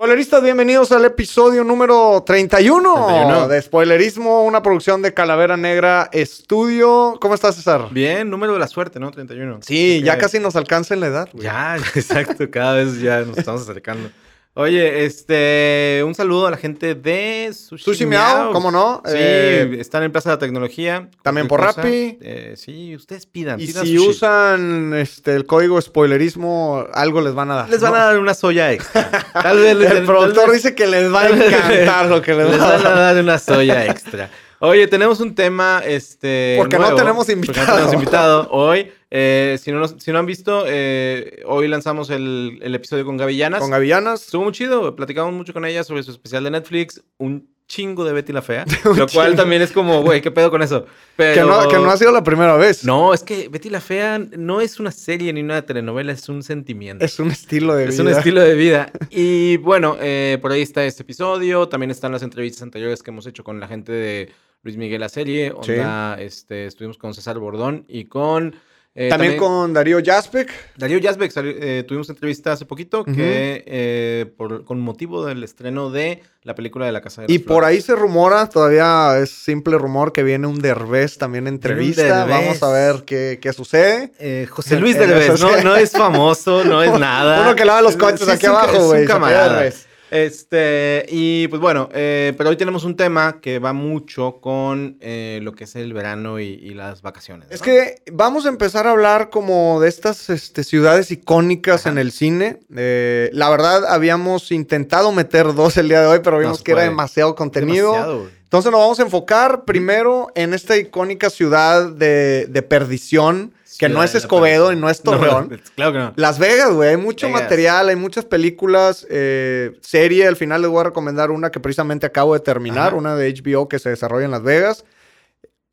Spoileristas, bienvenidos al episodio número 31, 31. de Spoilerismo, una producción de Calavera Negra Estudio. ¿Cómo estás, César? Bien, número de la suerte, ¿no? 31. Sí, ya casi nos alcanza en la edad. güey. Ya, exacto, cada vez ya nos estamos acercando. Oye, este, un saludo a la gente de Sushi, Sushi Miao, ¿cómo no? Sí, Eh, están en Plaza de la Tecnología. también por cosa, Rappi. eh, sí, ustedes pidan. y pidan si sushi. usan este, el código Spoilerismo, algo les van a dar. Les van ¿no? a dar una soya extra. Tal vez les- El productor dice que les va a encantar lo que les Les van a dar. una soya extra. Oye, tenemos un tema, este... Porque no tenemos porque invitado. no tenemos invitado hoy. Eh, si, no nos- si no han visto, eh, hoy lanzamos el, el episodio con Gavillanas. Con gavillanas. Estuvo muy chido, platicamos mucho con ella sobre su especial de Netflix, un chingo de Betty la Fea, lo cual chingo. también es como, güey, ¿qué pedo con eso? Pero... Que, no, que no ha sido la primera vez. No, es que Betty la Fea no es una serie ni una telenovela, es un sentimiento. Es un estilo de Es vida. un estilo de vida. Y bueno, eh, por ahí está este episodio. También están las entrevistas anteriores que hemos hecho con la gente de Luis Miguel la serie. Sí. Onda, este, estuvimos con César Bordón y con. Eh, También, con Darío Jaspek. Darío salió- eh, tuvimos entrevista hace poquito que eh, por- con motivo del estreno de la película de la Casa de las Y por ahí se rumora, todavía es simple rumor, que viene un Derbez también entrevista. Derbez. Vamos a ver qué, qué sucede. Eh, José Luis Derbez, no, no es famoso, no es nada. Uno que lava los coches Sí, aquí abajo, es un güey. camarada. Este, y pues bueno, eh, pero hoy tenemos un tema que va mucho con eh, lo que es el verano y, y las vacaciones. Es que vamos a empezar a hablar como de estas este, ciudades icónicas Ajá. en el cine. Eh, la verdad, habíamos intentado meter dos el día de hoy, pero vimos que era demasiado contenido. Demasiado. Entonces nos vamos a enfocar primero en esta icónica ciudad de, de perdición, que no es Escobedo y no es Torreón. No, claro que no. Las Vegas, güey, hay mucho Vegas. material, hay muchas películas, eh, serie, al final les voy a recomendar una que precisamente acabo de terminar, Ajá. una de HBO que se desarrolla en Las Vegas.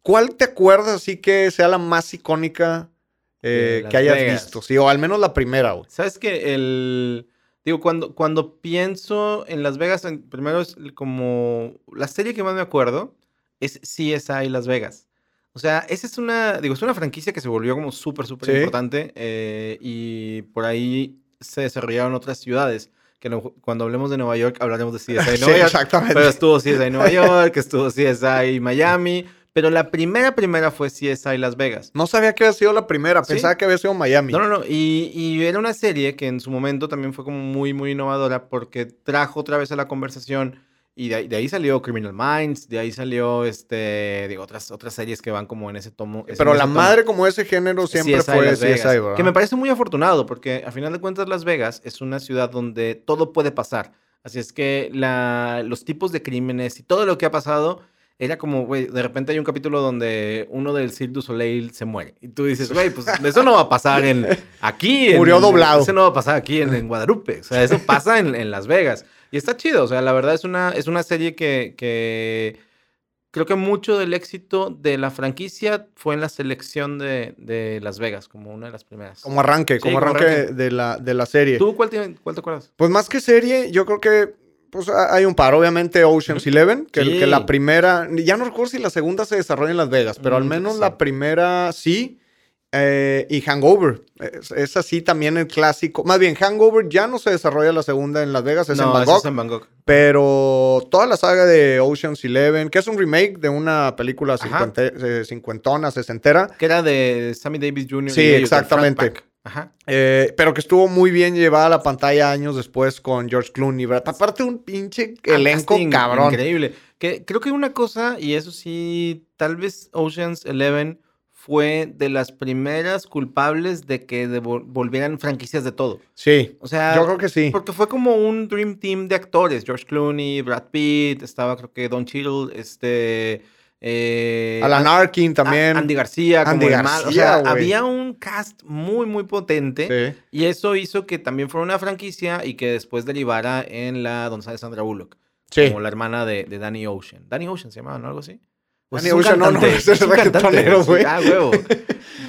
¿Cuál te acuerdas así que sea la más icónica eh, que hayas Vegas. visto? Sí, o al menos la primera, güey. ¿Sabes que el... Digo, cuando, cuando pienso en Las Vegas, primero es como... La serie que más me acuerdo es CSI Las Vegas. O sea, esa es una... Digo, es una franquicia que se volvió como súper, súper Sí. importante. eh, y por ahí se desarrollaron otras ciudades. Que no- cuando hablemos de Nueva York hablaremos de CSI Sí, Nueva York. exactamente. Pero estuvo CSI Nueva York, estuvo CSI Miami. Pero la primera, primera fue CSI Las Vegas. No sabía que había sido la primera, ¿Sí? pensaba que había sido Miami. No, no, no. Y, y era una serie que en su momento también fue como muy, muy innovadora porque trajo otra vez a la conversación. Y de ahí, de ahí salió Criminal Minds, de ahí salió este, digo, otras, otras series que van como en ese tomo. ese- Pero la tomo. madre como ese género siempre CSI fue Las CSI. Que me parece muy afortunado porque a final de cuentas Las Vegas es una ciudad donde todo puede pasar. Así es que la, los tipos de crímenes y todo lo que ha pasado era como, güey, de repente hay un capítulo donde uno del Cirque du Soleil se muere. Y tú dices, güey, pues eso no va a pasar en aquí. en- Murió doblado. Eso no va a pasar aquí en, en Guadalupe. O sea, eso pasa en, en Las Vegas. Y está chido. O sea, la verdad es una, es una serie que, que creo que mucho del éxito de la franquicia fue en la selección de, de Las Vegas, como una de las primeras. Como arranque, Sí, como como arranque, arranque. De, la, de la serie. ¿Tú cuál te, cuál te acuerdas? Pues más que serie, yo creo que pues, ha- hay un par. Obviamente Ocean's. Eleven, que, Sí. que la primera, ya no recuerdo si la segunda se desarrolla en Las Vegas, pero al Mm, menos la primera sí. Eh, y Hangover, es, es así también el clásico. Más bien, Hangover ya no se desarrolla la segunda en Las Vegas, es en no, Bangkok. es en Bangkok. Pero toda la saga de Ocean's Eleven, que es un remake de una película cincuente- eh, cincuentona, sesentera, Que era de Sammy Davis Jr. Sí, y exactamente. Ajá. eh, pero que estuvo muy bien llevada a la pantalla años después con George Clooney. ¿verdad? Aparte, un pinche elenco Casting cabrón. Increíble. Que creo que una cosa, y eso sí, tal vez Ocean's Eleven fue de las primeras culpables de que volvieran franquicias de todo. Sí, O sea, yo creo que sí. Porque fue como un dream team de actores. George Clooney, Brad Pitt, estaba creo que Don Cheadle, este... eh, Alan An- Arkin también. Andy García, como Andy el malo. O García, sea, había un cast muy, muy potente. Sí. Y eso hizo que también fuera una franquicia y que después derivara en la Don de Sandra Bullock. Sí. Como la hermana de, de Danny Ocean. Danny Ocean se llamaba, ¿no? Algo así. Pues Danny Ocean, no, no, es cantante, reggaetonero, sí. güey. Ah, huevo.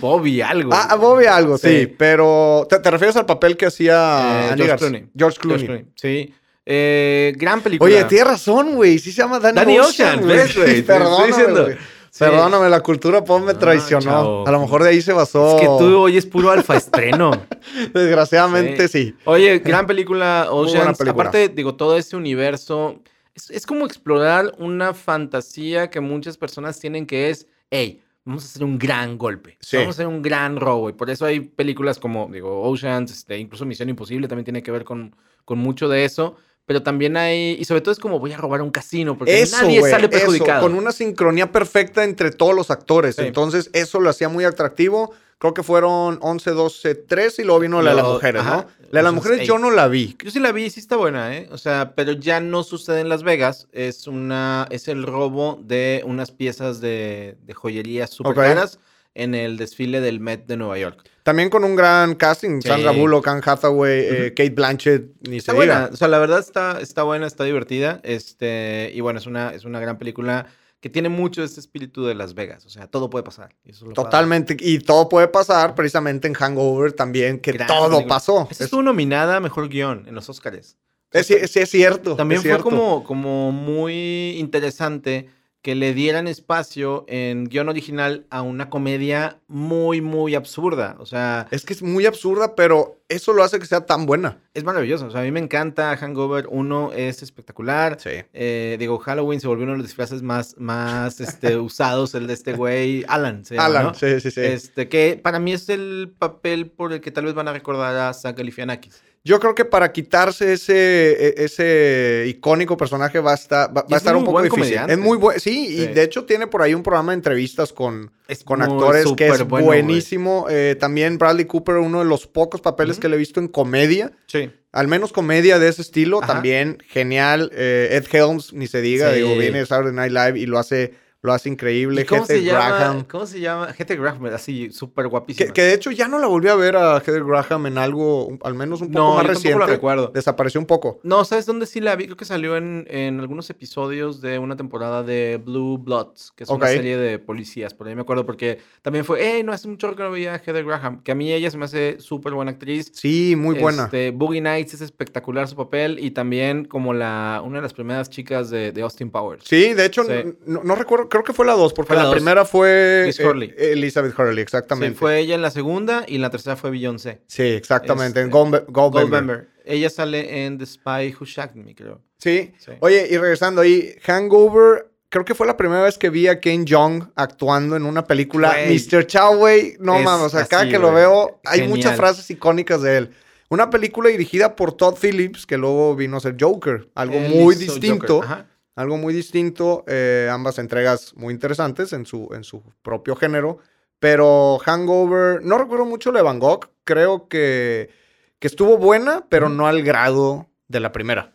Bobby algo. Ah, a Bobby algo, sí. Sí. Pero, ¿te, te refieres al papel que hacía Eh, George? Clooney. George George Clooney. Clooney, Sí. Eh, gran película. Oye, tienes razón, güey. Sí se llama Danny, Danny Ocean, Ocean, ¿ves, güey? Perdóname, güey. Perdóname, la cultura pop me traicionó. a lo mejor de ahí se basó. Es que tú hoy es puro alfa estreno. Desgraciadamente sí. Oye, gran película, Oceans. Aparte, digo, todo este universo. Es, como explorar una fantasía que muchas personas tienen que es, hey, vamos a hacer un gran golpe. Vamos a hacer un gran robo. Y por eso hay películas como, digo, Oceans, este, incluso Misión Imposible también tiene que ver con, con mucho de eso pero también hay, y sobre todo es como voy a robar un casino, porque nadie sale perjudicado. con una sincronía perfecta entre todos los actores. Entonces, eso lo hacía muy atractivo. Creo que fueron 11, 12, 3 y luego vino la de las mujeres, ¿no? La de las mujeres yo no la vi. Yo sí la vi, sí está buena, ¿eh? O sea, pero ya no sucede en Las Vegas. Es una, es el robo de unas piezas de, de joyería súper caras en el desfile del Met de Nueva York. También con un gran casting, Sandra Bullock, Anne Hathaway, eh, Kate Blanchett, ni está buena. O sea, la verdad está, está buena, está divertida. Este, y bueno, es una, es una gran película que tiene mucho de este espíritu de Las Vegas. O sea, todo puede pasar. Totalmente. Y todo puede pasar precisamente en Hangover también, que todo pasó. Esa estuvo nominada a Mejor Guión en los Oscars. Sí, sí, es cierto. También fue Como, como muy interesante que le dieran espacio en guion original a una comedia muy, muy absurda. O sea. Es que es muy absurda, pero eso lo hace que sea tan buena. Es maravilloso. O sea, a mí me encanta Hangover 1, es espectacular. Sí. Eh, digo, Halloween se volvió uno de los disfraces más, más este, usados, el de este güey, Alan. Alan, sí, sí, sí. Este, que para mí es el papel por el que tal vez van a recordar a Zach Galifianakis. Yo creo que para quitarse ese, e, ese icónico personaje va a estar, va, a estar un poco difícil. Es muy bueno. Sí, y de hecho tiene por ahí un programa de entrevistas con, con actores que es buenísimo. Eh, también Bradley Cooper, uno de los pocos papeles que le he visto en comedia. Sí. Al menos comedia de ese estilo. También genial. Eh, Ed Helms, ni se diga, digo, viene de Saturday Night Live y lo hace lo hace increíble. cómo se llama? ¿Cómo se llama? Heather Graham, así súper guapísima. Que, de hecho ya no la volví a ver a Heather Graham en algo, al menos un poco más reciente. No, recuerdo. Desapareció un poco. No, ¿sabes dónde sí la vi? Creo que salió en, en algunos episodios de una temporada de Blue Bloods, que es una serie de policías. Por ahí me acuerdo porque también fue, hey, no hace mucho que no veía a Heather Graham. Que a mí ella se me hace súper buena actriz. Sí, muy buena. Este, Boogie Nights es espectacular su papel y también como la, una de las primeras chicas de, de Austin Powers. Sí, de hecho, No, no, recuerdo, creo que fue la dos, porque la, primera fue eh, Elizabeth Hurley, exactamente. Sí, fue ella en la segunda y en la tercera fue Beyoncé. Sí, exactamente, en este, Goldberg. Ella sale en The Spy Who Shagged Me, creo. Sí. Oye, y regresando ahí, Hangover, creo que fue la primera vez que vi a Ken Jong actuando en una película. Mr. Chow, güey, no mames, acá que lo veo, hay muchas frases icónicas de él. Una película dirigida por Todd Phillips, que luego vino a ser Joker, algo muy distinto. Ajá algo muy distinto, eh, ambas entregas muy interesantes en su, en su propio género, pero Hangover, no recuerdo mucho la de Van Gogh, creo que, que estuvo buena, pero no al grado de la primera.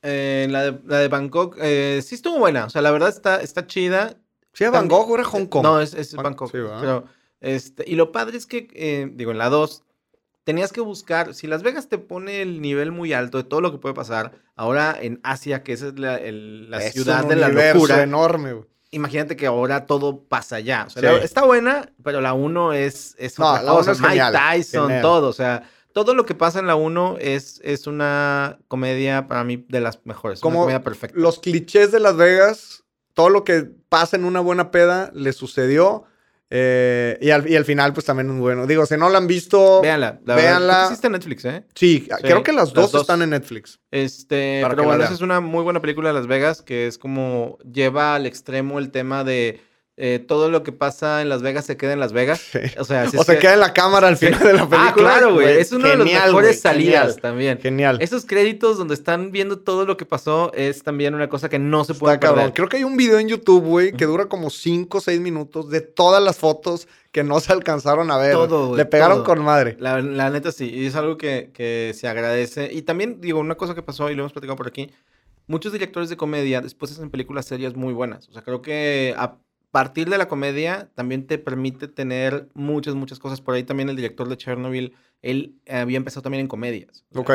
Eh, la, de, la de Bangkok eh, sí estuvo buena, o sea, la verdad está, está chida. ¿Sí era Bangkok o era Hong Kong? No, es, es Bangkok. pero, este, y lo padre es que, digo, en la 2 tenías que buscar, si Las Vegas te pone el nivel muy alto de todo lo que puede pasar, ahora en Asia, que esa es la, ciudad de la locura. enorme, Imagínate que ahora todo pasa allá. O sea, está buena, pero la 1 es, es no, la cosa. Es Mike Tyson, todo. O sea, todo lo que pasa en la 1 es, es una comedia para mí de las mejores. Como una comedia perfecta. Los clichés de Las Vegas, todo lo que pasa en una buena peda le sucedió eh, y, al, y, al, final, pues también es bueno. Digo, si no la han visto, véanla. La véanla. Existe en Netflix, ¿eh? Sí, creo que las, dos, están en Netflix. Este, pero bueno, esa es una muy buena película de Las Vegas que es como lleva al extremo el tema de eh, todo lo que pasa en Las Vegas se queda en Las Vegas. O sea, o se queda en la cámara al final de la ah, película. Ah, claro, güey. Es una de las mejores salidas también. Genial. Esos créditos donde están viendo todo lo que pasó es también una cosa que no se puede perder. Creo que hay un video en YouTube, güey, que dura como 5 o 6 minutos de todas las fotos que no se alcanzaron a ver. Todo, Le pegaron con madre. La, neta sí. Y es algo que, que se agradece. Y también, digo, una cosa que pasó y lo hemos platicado por aquí muchos directores de comedia después hacen películas serias muy buenas. O sea, creo que partir de la comedia también te permite tener muchas, muchas cosas. Por ahí también el director de Chernobyl, él había empezado también en comedias. Ok.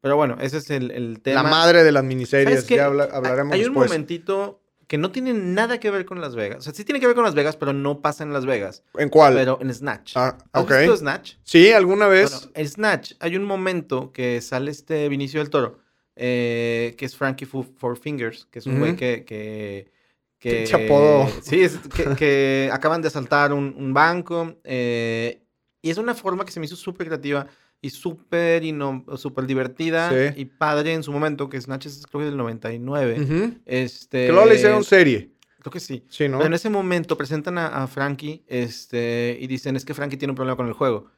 pero bueno, ese es el, tema. La madre de las miniseries, ya hablaremos Hay un momentito que no tiene nada que ver con Las Vegas. O sea, sí tiene que ver con Las Vegas, pero no pasa en Las Vegas. ¿En cuál? Pero en Snatch. Ah, ok. ¿Has visto Snatch? Sí, alguna vez. en Snatch hay un momento que sale este Vinicio del Toro, eh, que es Frankie Four Fingers, que es un güey que Que, Chapodo. Sí, que, acaban de asaltar un, banco. Eh, y es una forma que se me hizo súper creativa y súper super divertida y padre en su momento, que Snatch es creo que del 99. este, que luego le hicieron serie. Creo que sí. Sí, ¿no? Pero en ese momento presentan a, Frankie este, y dicen, es que Frankie tiene un problema con el juego.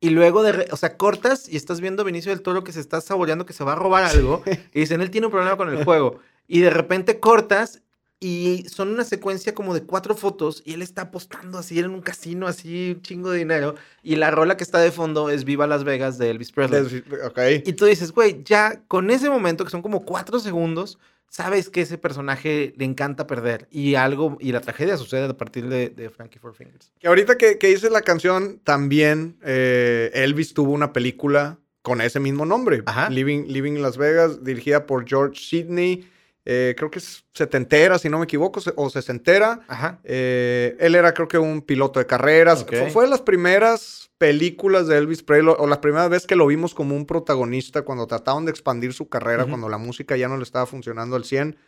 Y luego, de o sea, cortas y estás viendo a Benicio del Toro que se está saboreando que se va a robar algo. Y dicen, él tiene un problema con el juego. Y de repente cortas y son una secuencia como de cuatro fotos y él está apostando así en un casino, así un chingo de dinero. Y la rola que está de fondo es Viva Las Vegas de Elvis Presley. Okay. Y tú dices, güey, ya con ese momento que son como cuatro segundos, sabes que ese personaje le encanta perder y algo, y la tragedia sucede a partir de, Frankie Four Fingers. Que ahorita que, que hice la canción, también eh, Elvis tuvo una película con ese mismo nombre, Living, Living Las Vegas, dirigida por George Sidney. Eh, creo que es setentera, si no me equivoco, o sesentera. Ajá. Eh, él era, creo que, un piloto de carreras. Fue, de las primeras películas de Elvis Presley, o, las primeras veces que lo vimos como un protagonista cuando trataban de expandir su carrera, cuando la música ya no le estaba funcionando al 100.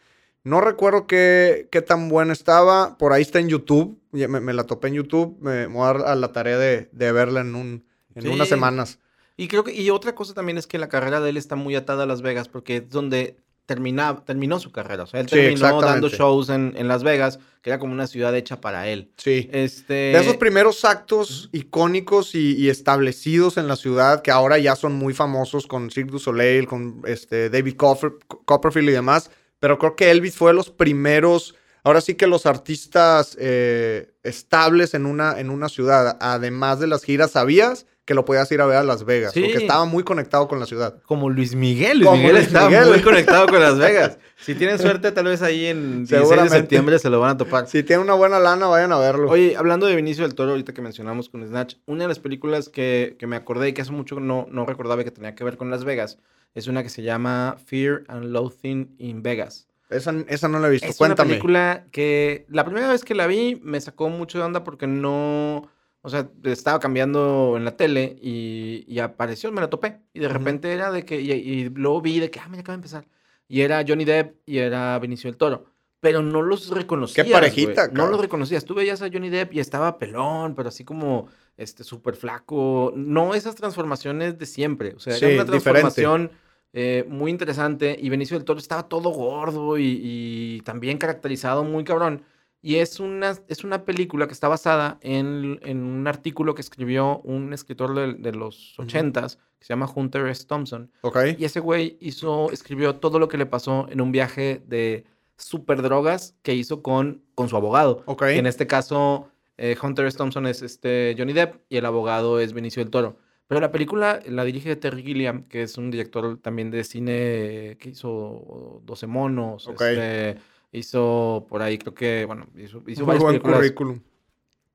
No recuerdo qué, qué tan buena estaba. Por ahí está en YouTube. Me, la topé en YouTube. Me, voy a dar a la tarea de, verla en, un, en unas semanas. Y creo que, y otra cosa también es que la carrera de él está muy atada a Las Vegas, porque es donde terminó su carrera. O sea, él terminó dando shows en, Las Vegas, que era como una ciudad hecha para él. Sí. Este... De esos primeros actos icónicos y, establecidos en la ciudad, que ahora ya son muy famosos con Cirque du Soleil, con este, David Copperfield y demás. Pero creo que Elvis fue de los primeros. Ahora sí que los artistas eh, estables en una, en una ciudad, además de las giras, ¿sabías? Que lo podías ir a ver a Las Vegas, porque estaba muy conectado con la ciudad. Como Luis Miguel, Luis Miguel estaba muy conectado con Las Vegas. Si tienen suerte, tal vez ahí en 16 de septiembre se lo van a topar. Si tienen una buena lana, vayan a verlo. Oye, hablando de Vinicio del Toro, ahorita que mencionamos con Snatch, una de las películas que, me acordé y que hace mucho no, no recordaba que tenía que ver con Las Vegas, es una que se llama Fear and Loathing in Vegas. Esa, esa no la he visto, es cuéntame. una película que la primera vez que la vi me sacó mucho de onda porque no o sea, estaba cambiando en la tele y, apareció, me la topé. Y de repente era de que, y, luego vi de que, ah, me acaba de empezar. Y era Johnny Depp y era Benicio del Toro. Pero no los reconocía. Qué parejita, No los reconocías. Tú veías a Johnny Depp y estaba pelón, pero así como este súper flaco. No esas transformaciones de siempre. O sea, era una transformación eh, muy interesante. Y Benicio del Toro estaba todo gordo y, y también caracterizado muy cabrón. Y es una, es una película que está basada en, un artículo que escribió un escritor de, los ochentas, que se llama Hunter S. Thompson. Okay. Y ese güey hizo, escribió todo lo que le pasó en un viaje de super drogas que hizo con, con su abogado. Okay. en este caso, eh, Hunter S. Thompson es este Johnny Depp y el abogado es Benicio del Toro. Pero la película la dirige Terry Gilliam, que es un director también de cine que hizo 12 monos. Okay. Este, Hizo por ahí, creo que, bueno, hizo, hizo varias buen currículum.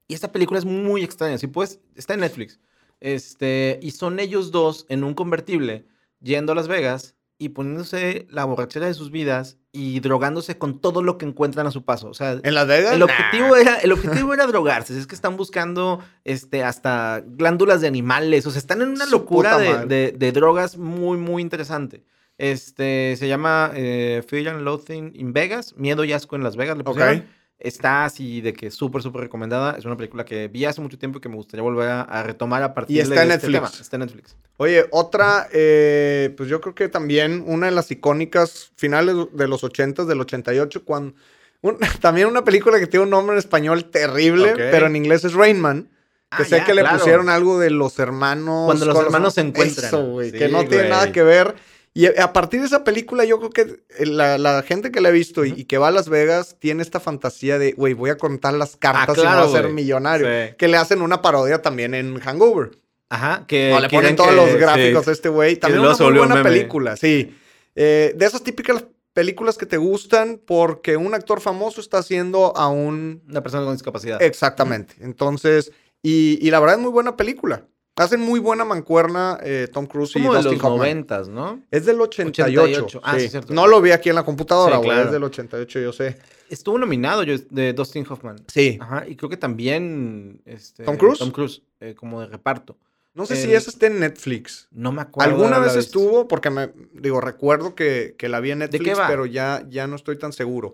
Y esta película es muy extraña. Si puedes, está en Netflix. Este, y son ellos dos en un convertible yendo a Las Vegas y poniéndose la borrachera de sus vidas y drogándose con todo lo que encuentran a su paso. O sea, ¿En Las Vegas? El objetivo, era, el objetivo era drogarse. Es que están buscando este, hasta glándulas de animales. O sea, están en una locura de, de, drogas muy, muy interesante. Este, se llama eh, Fear and Loathing in Vegas, Miedo y Asco en Las Vegas, le pusieron. Está así de que súper, súper recomendada. Es una película que vi hace mucho tiempo y que me gustaría volver a, retomar a partir y está en este Netflix. Está en Netflix. Oye, otra, eh, pues yo creo que también una de las icónicas finales de los 80 del 88, cuando... también una película que tiene un nombre en español terrible, pero en inglés es Rainman. Que ah, sé que le pusieron algo de los hermanos. Cuando los hermanos se encuentran. que no tiene nada que ver. Y a partir de esa película, yo creo que eh, la, gente que la ha visto y, que va a Las Vegas tiene esta fantasía de, güey, voy a contar las cartas ah, y voy a ser millonario. Que le hacen una parodia también en Hangover. Ajá, que. le ponen todos los gráficos a este güey. También una muy buena película, sí. Eh, de esas típicas películas que te gustan porque un actor famoso está haciendo a un... Una persona con discapacidad. Exactamente. Entonces, y, y la verdad es muy buena película. Hacen muy buena mancuerna eh, Tom Cruise y Dustin de los noventas, ¿no? Es del 88. Ah, sí. cierto. No lo vi aquí en la computadora, güey. Es del 88, yo sé. Estuvo nominado yo, de Dustin Hoffman. Sí. Ajá, y creo que también... Este, ¿Tom Cruise? Tom Cruise, eh, como de reparto. No sé si esa está en Netflix. No me acuerdo. Alguna vez estuvo, porque me digo, recuerdo que, que la vi en Netflix, pero ya, ya no estoy tan seguro.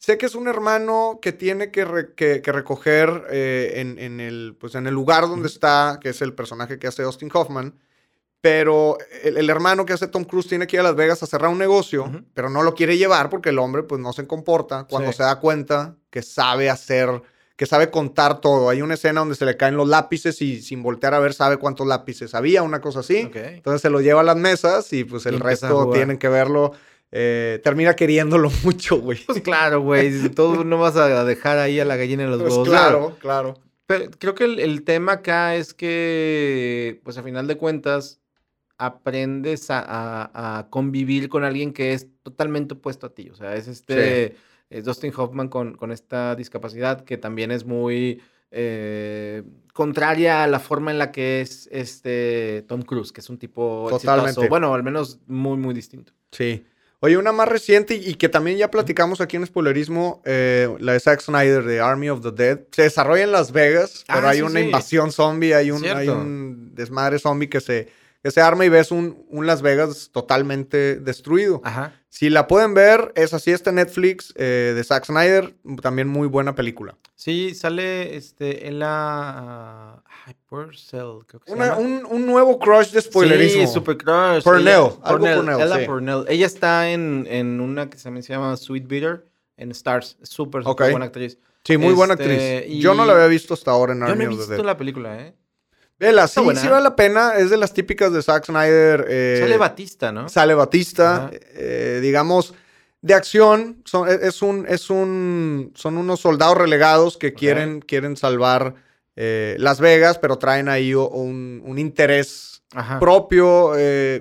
Sé que es un hermano que tiene que, recoger eh, en, el, pues en el lugar donde está, que es el personaje que hace Austin Hoffman. Pero el, hermano que hace Tom Cruise tiene que ir a Las Vegas a cerrar un negocio, pero no lo quiere llevar porque el hombre pues no se comporta cuando se da cuenta que sabe hacer, que sabe contar todo. Hay una escena donde se le caen los lápices y sin voltear a ver sabe cuántos lápices había, una cosa así. Entonces se lo lleva a las mesas y pues el resto tienen que verlo. Eh, termina queriéndolo mucho, güey. Pues claro, güey. Todo no vas a dejar ahí a la gallina en los pues Claro, claro. Pero creo que el, el, tema acá es que, pues a final de cuentas, aprendes a, convivir con alguien que es totalmente opuesto a ti. O sea, es este es Dustin Hoffman con, con, esta discapacidad que también es muy eh, contraria a la forma en la que es este Tom Cruise, que es un tipo totalmente. Bueno, al menos muy, muy distinto. Sí. Oye, una más reciente y que también ya platicamos aquí en Spoilerismo, eh, la de Zack Snyder de Army of the Dead. Se desarrolla en Las Vegas, pero ah, hay una invasión zombie, hay un, hay un desmadre zombie que se que se arma y ves un, un, Las Vegas totalmente destruido. Ajá. Si la pueden ver, es así este Netflix eh, de Zack Snyder, también muy buena película. Sí, sale este, en la... Ay, Purcell, creo que Un, un, nuevo crush de spoilerismo. Sí, super crush. Purnell, algo Purnell. Ella, Purnell. Ella está en, en, una que se llama Sweet Bitter en Stars. Súper, súper buena actriz. Sí, muy buena este, actriz. Yo no la había visto hasta ahora en Army Yo no he visto la película, ¿eh? Vela, sí, sí vale la pena. Es de las típicas de Zack Snyder. Eh, sale Batista, ¿no? Sale Batista. Eh, digamos, de acción. Son, e, es un, es un, son unos soldados relegados que quieren, quieren salvar eh, Las Vegas, pero traen ahí un, un interés propio.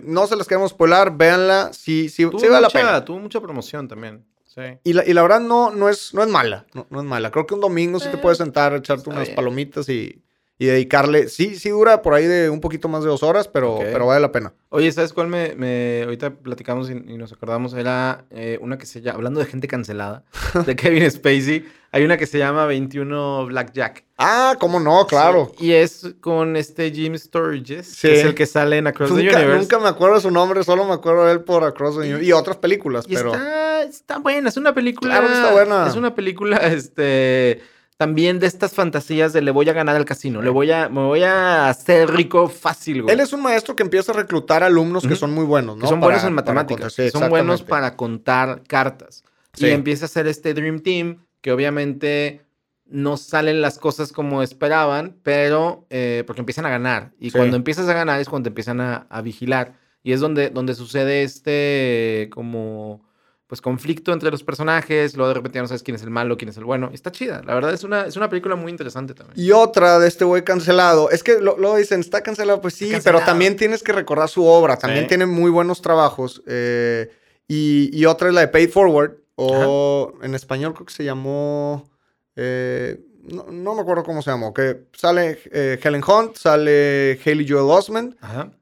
no se las queremos spoiler, véanla. Sí, sí, sí vale la pena. Tuvo mucha promoción también. Sí. Y, la, y la verdad no, no, es, no es mala. No, es mala. Creo que un domingo sí te puedes sentar, echarte unas palomitas y y dedicarle, sí, sí dura por ahí de un poquito más de dos horas, pero, pero vale la pena. Oye, ¿sabes cuál me, me ahorita platicamos y, nos acordamos? Era eh, una que se llama, hablando de gente cancelada, de Kevin Spacey, hay una que se llama 21 Blackjack. Ah, cómo no, claro. y es con este Jim Sturges, que es el que sale en Across the Universe. Nunca me acuerdo su nombre, solo me acuerdo de él por Across the Universe y otras películas, pero... Está, está buena, es una película... Claro que está buena. Es una película, este también de estas fantasías de le voy a ganar al casino, le voy a, me voy a hacer rico fácil, güey. Él es un maestro que empieza a reclutar alumnos que son muy buenos, ¿no? son buenos en matemáticas, son buenos para contar cartas. Y empieza a hacer este Dream Team, que obviamente no salen las cosas como esperaban, pero eh, porque empiezan a ganar. Y cuando empiezas a ganar es cuando te empiezan a, a vigilar. Y es donde, donde sucede este como pues conflicto entre los personajes, luego de repente ya no sabes quién es el malo, quién es el bueno. Está chida, la verdad es una, es una película muy interesante también. Y otra de este güey cancelado, es que lo, dicen, está cancelado, pues sí, pero también tienes que recordar su obra, también tiene muy buenos trabajos. Eh, y, otra es la de Paid Forward, o en español creo que se llamó... Eh, no, me acuerdo cómo se llamó, que sale eh, Helen Hunt, sale Haley Joel Osment,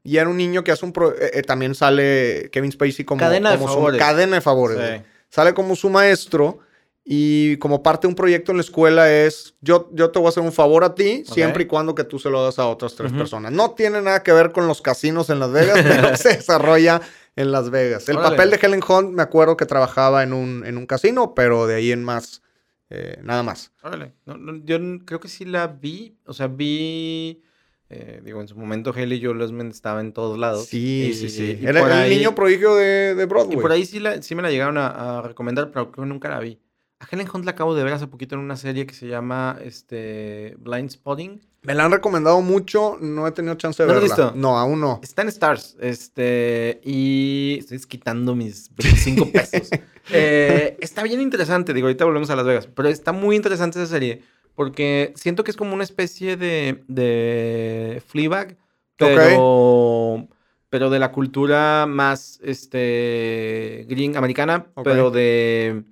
y era un niño que hace un... Eh, eh, también sale Kevin Spacey como... Cadena de favores. cadena de favores. Sale como su maestro y como parte de un proyecto en la escuela es, yo, yo te voy a hacer un favor a ti, siempre y cuando que tú se lo das a otras tres personas. No tiene nada que ver con los casinos en Las Vegas, pero se desarrolla en Las Vegas. El papel de Helen Hunt, me acuerdo que trabajaba en un, en un casino, pero de ahí en más eh, nada más. yo creo que sí la vi. O sea, vi. Eh, digo, en su momento Haley Joel Osment estaba en todos lados. Sí, sí, sí. Era el niño prodigio de, de, Broadway. Y por ahí sí, la, sí me la llegaron a, recomendar, pero creo que nunca la vi. A Helen Hunt la acabo de ver hace poquito en una serie que se llama este, Blind Spotting. Me la han recomendado mucho, no he tenido chance de ¿No verla. Visto? No, aún no. Está en Stars, este, y estoy quitando mis 25 pesos. Eh, está bien interesante, digo, ahorita volvemos a Las Vegas, pero está muy interesante esa serie porque siento que es como una especie de, de Fleabag, pero, pero de la cultura más este, green americana, pero de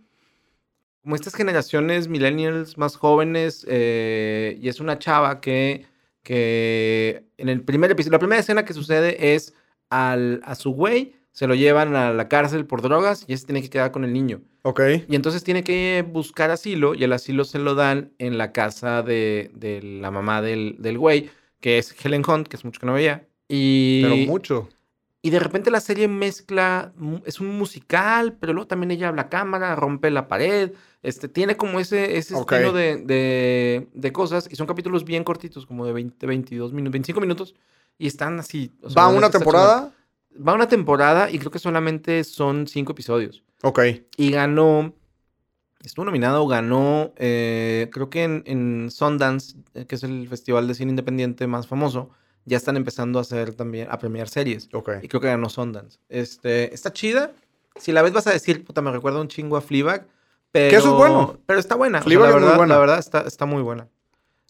como estas generaciones millennials más jóvenes eh, y es una chava que, que en el primer episodio, la primera escena que sucede es al, a su güey se lo llevan a la cárcel por drogas y ese tiene que quedar con el niño. Ok. Y entonces tiene que buscar asilo y el asilo se lo dan en la casa de, la mamá del, del güey, que es Helen Hunt, que es mucho que no veía. Y... Pero mucho. Y de repente la serie mezcla, es un musical, pero luego también ella habla a cámara, rompe la pared, este, tiene como ese, ese estilo de, de, cosas y son capítulos bien cortitos, como de 20, 22 minutos, 25 minutos y están así. ¿Va una temporada? Va una temporada y creo que solamente son cinco episodios. Ok. Y ganó, estuvo nominado, ganó, eh, creo que en, en Sundance, eh, que es el festival de cine independiente más famoso, ya están empezando a hacer también, a premiar series. Ok. Y creo que ganó Sundance. Este, está chida. Si la ves vas a decir, puta, me recuerda un chingo a Fleabag. Pero, que eso es bueno. Pero está buena. Fleabag la verdad, es muy buena. La verdad está, está muy buena.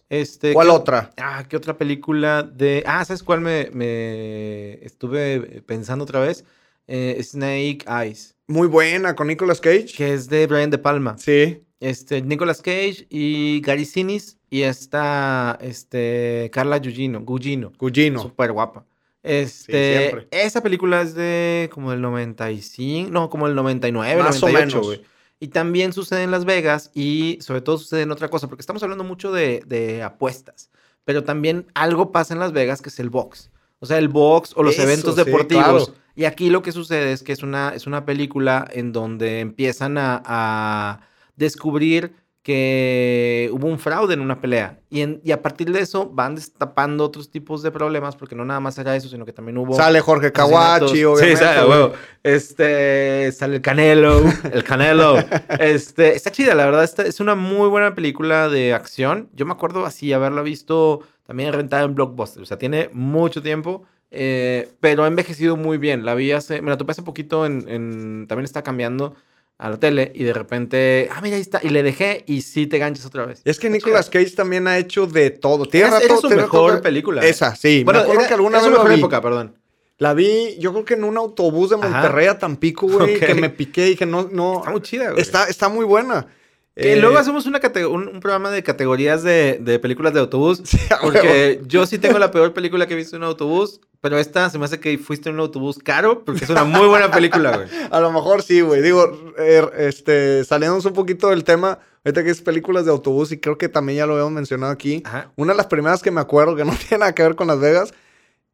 Este, ¿Cuál otra? Ah, ¿qué otra película de... Ah, ¿sabes cuál me, me estuve pensando otra vez? Eh, Snake Eyes. Muy buena, con Nicolas Cage. Que es de Brian De Palma. Sí. Este, Nicolas Cage y Gary Sinise y está este, Carla Gugino. Gugino. Gugino. Súper guapa. Este, esa película es de como del 95, no, como del 99, Más 98, o menos. Y también sucede en Las Vegas y sobre todo sucede en otra cosa, porque estamos hablando mucho de, apuestas, pero también algo pasa en Las Vegas que es el box. O sea, el box o los eventos deportivos. Y aquí lo que sucede es que es una, es una película en donde empiezan a descubrir que hubo un fraude en una pelea. Y, y, a partir de eso van destapando otros tipos de problemas, porque no nada más era eso, sino que también hubo. Sale Jorge Kawachi, obviamente. Sí, sale, huevo. Este, sale el Canelo, el Canelo. este, está chida, la verdad, es una muy buena película de acción. Yo me acuerdo así haberla visto también rentada en Blockbuster, o sea, tiene mucho tiempo. Eh, pero ha envejecido muy bien. La vi hace, me la topé hace poquito en, en también está cambiando a la tele y de repente, ah, mira, ahí está, y le dejé y sí te ganchas otra vez. Es que Nicolas Cage también ha hecho de todo. Tiene rato, es su mejor película. Esa, sí. Bueno, me acuerdo que alguna vez la vi. época, perdón. La vi, yo creo que en un autobús de Monterrey a Tampico, güey, que me piqué y dije, no, no. Está muy chida, güey. Está, está muy buena. Que eh, luego hacemos una un, un, programa de categorías de, de películas de autobús. porque yo sí tengo la peor película que he visto en un autobús. Pero esta se me hace que fuiste en un autobús caro porque es una muy buena película, güey. A lo mejor sí, güey. Digo, er, este, saliéndonos un poquito del tema, ahorita que es películas de autobús y creo que también ya lo habíamos mencionado aquí. Una de las primeras que me acuerdo que no tiene nada que ver con Las Vegas,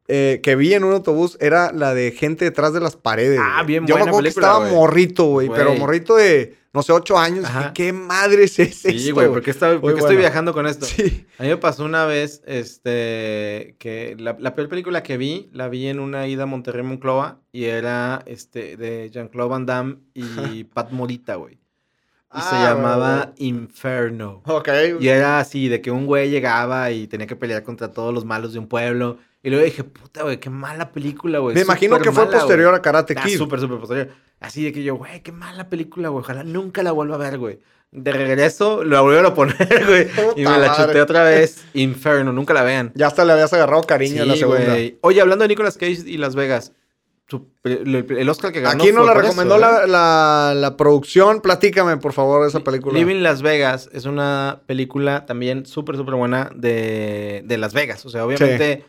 eh, que vi en un autobús era la de gente detrás de las paredes. Ah, bien Yo me acuerdo que estaba morrito, güey, pero morrito de no sé, ocho años. ¿Qué madre es ese? Sí, güey, ¿por qué, estoy viajando con esto? Sí. A mí me pasó una vez, este, que la, peor película que vi, la vi en una ida a Monterrey Monclova y era, este, de Jean-Claude Van Damme y Pat Morita, güey. Y se ah, llamaba Inferno. Ok. Y era así, de que un güey llegaba y tenía que pelear contra todos los malos de un pueblo. Y luego dije, puta, güey, qué mala película, güey. Me imagino que fue posterior a Karate ah, Kid. súper, súper posterior. Así de que yo, güey, qué mala película, güey. Ojalá nunca la vuelva a ver, güey. De regreso, la volvieron a poner, güey. y me la chuté otra vez. Inferno, nunca la vean. Ya hasta le habías agarrado cariño en la segunda. Oye, hablando de Nicolas Cage y Las Vegas. El, Oscar que ganó. Aquí nos la recomendó ¿eh? la, la, producción. Platícame, por favor, de esa película. Living Las Vegas es una película también súper, súper buena de, de, Las Vegas. O sea, obviamente,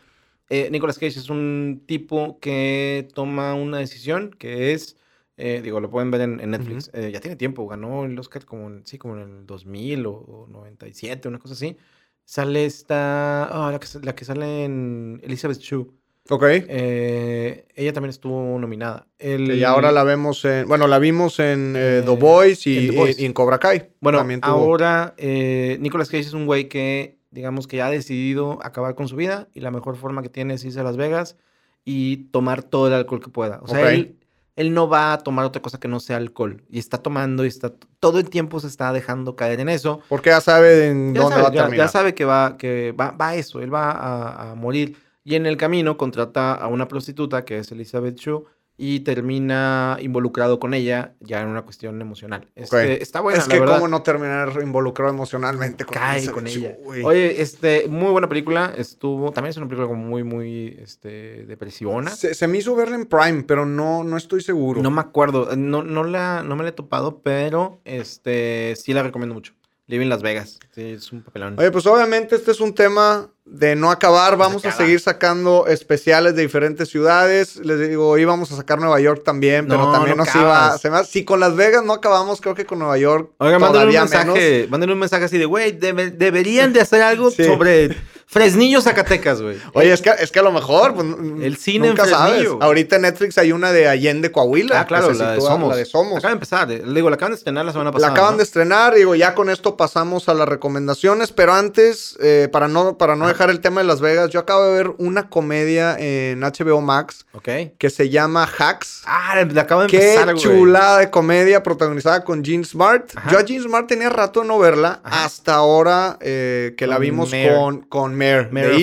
eh, Nicolas Cage es un tipo que toma una decisión que es eh, digo, lo pueden ver en, Netflix. Eh, ya tiene tiempo, ganó el Oscar como en, sí, como en el 2000 o, 97, una cosa así. Sale esta, ah, la, que, la, que, sale en Elizabeth Shue. Ok. Eh, ella también estuvo nominada. y ahora la vemos en, bueno, la vimos en The Boys y, en Cobra Kai. Bueno, ahora Nicolas Cage es un güey que, digamos que ya ha decidido acabar con su vida y la mejor forma que tiene es irse a Las Vegas y tomar todo el alcohol que pueda. O sea, él él no va a tomar otra cosa que no sea alcohol. Y está tomando y está todo el tiempo se está dejando caer en eso. Porque ya sabe en dónde va a terminar. Ya, sabe que va, que va, va a eso, él va a, a, morir. Y en el camino contrata a una prostituta que es Elizabeth Shue y termina involucrado con ella ya en una cuestión emocional. Este, está buena, Es que cómo no terminar involucrado emocionalmente con, Cae con ella. Oye, este, muy buena película. Estuvo, también es una película como muy, muy, este, depresivona. Se, me hizo verla en Prime, pero no, no estoy seguro. No me acuerdo. No, no, la, no me la he topado, pero, este, sí la recomiendo mucho. Living Las Vegas. Sí, es un papelón. Oye, pues obviamente este es un tema de no acabar. Vamos a seguir sacando especiales de diferentes ciudades. Les digo, íbamos a sacar Nueva York también, pero también nos iba. Se si con Las Vegas no acabamos, creo que con Nueva York. Oiga, mándenle un mensaje, mándenle un mensaje así de, güey, deberían de hacer algo sobre Fresnillo, Zacatecas, güey. Oye, es que, es que a lo mejor. Pues, el cine nunca en Sabes. Ahorita en Netflix hay una de Allende, Coahuila. Ah, claro, la de, Somos. la de Somos. Acaba de empezar. Le digo, la acaban de estrenar la semana pasada. La acaban de estrenar. Digo, ya con esto pasamos a las recomendaciones. Pero antes, eh, para no, para no dejar el tema de Las Vegas, yo acabo de ver una comedia en HBO Max. Ok. Que se llama Hacks. Ah, la acabo de empezar, Qué chulada de comedia protagonizada con Gene Smart. Yo a Gene Smart tenía rato de no verla. Hasta ahora eh, que la vimos con, con Mare. Mare